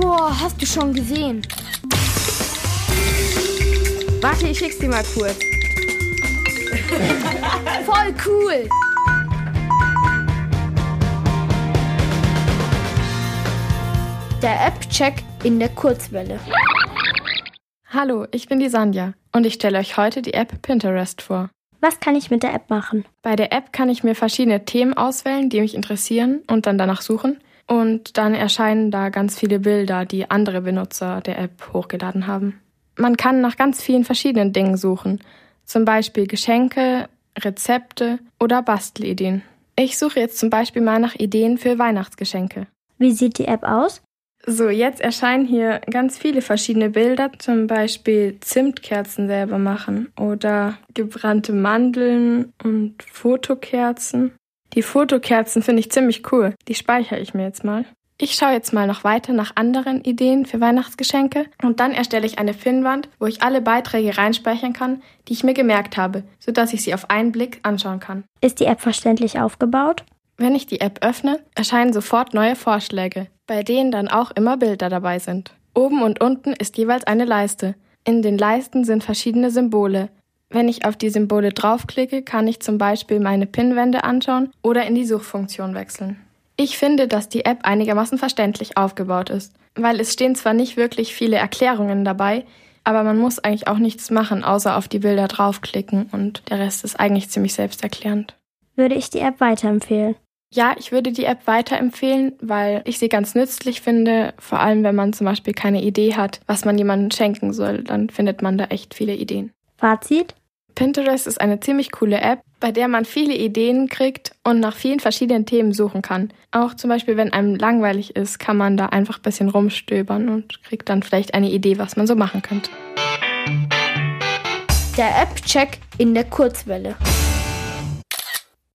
Boah, hast du schon gesehen? Warte, ich schick's dir mal kurz. Voll cool! Der App-Check in der Kurzwelle. Hallo, ich bin die Sandja und ich stelle euch heute die App Pinterest vor. Was kann ich mit der App machen? Bei der App kann ich mir verschiedene Themen auswählen, die mich interessieren und dann danach suchen. Und dann erscheinen da ganz viele Bilder, die andere Benutzer der App hochgeladen haben. Man kann nach ganz vielen verschiedenen Dingen suchen, zum Beispiel Geschenke, Rezepte oder Bastelideen. Ich suche jetzt zum Beispiel mal nach Ideen für Weihnachtsgeschenke. Wie sieht die App aus? So, jetzt erscheinen hier ganz viele verschiedene Bilder, zum Beispiel Zimtkerzen selber machen oder gebrannte Mandeln und Fotokerzen. Die Fotokerzen finde ich ziemlich cool. Die speichere ich mir jetzt mal. Ich schaue jetzt mal noch weiter nach anderen Ideen für Weihnachtsgeschenke und dann erstelle ich eine Pinnwand, wo ich alle Beiträge reinspeichern kann, die ich mir gemerkt habe, sodass ich sie auf einen Blick anschauen kann. Ist die App verständlich aufgebaut? Wenn ich die App öffne, erscheinen sofort neue Vorschläge, bei denen dann auch immer Bilder dabei sind. Oben und unten ist jeweils eine Leiste. In den Leisten sind verschiedene Symbole. Wenn ich auf die Symbole draufklicke, kann ich zum Beispiel meine Pinwände anschauen oder in die Suchfunktion wechseln. Ich finde, dass die App einigermaßen verständlich aufgebaut ist, weil es stehen zwar nicht wirklich viele Erklärungen dabei, aber man muss eigentlich auch nichts machen, außer auf die Bilder draufklicken und der Rest ist eigentlich ziemlich selbsterklärend. Würde ich die App weiterempfehlen? Ja, ich würde die App weiterempfehlen, weil ich sie ganz nützlich finde, vor allem wenn man zum Beispiel keine Idee hat, was man jemandem schenken soll, dann findet man da echt viele Ideen. Fazit? Pinterest ist eine ziemlich coole App, bei der man viele Ideen kriegt und nach vielen verschiedenen Themen suchen kann. Auch zum Beispiel, wenn einem langweilig ist, kann man da einfach ein bisschen rumstöbern und kriegt dann vielleicht eine Idee, was man so machen könnte. Der App-Check in der Kurzwelle.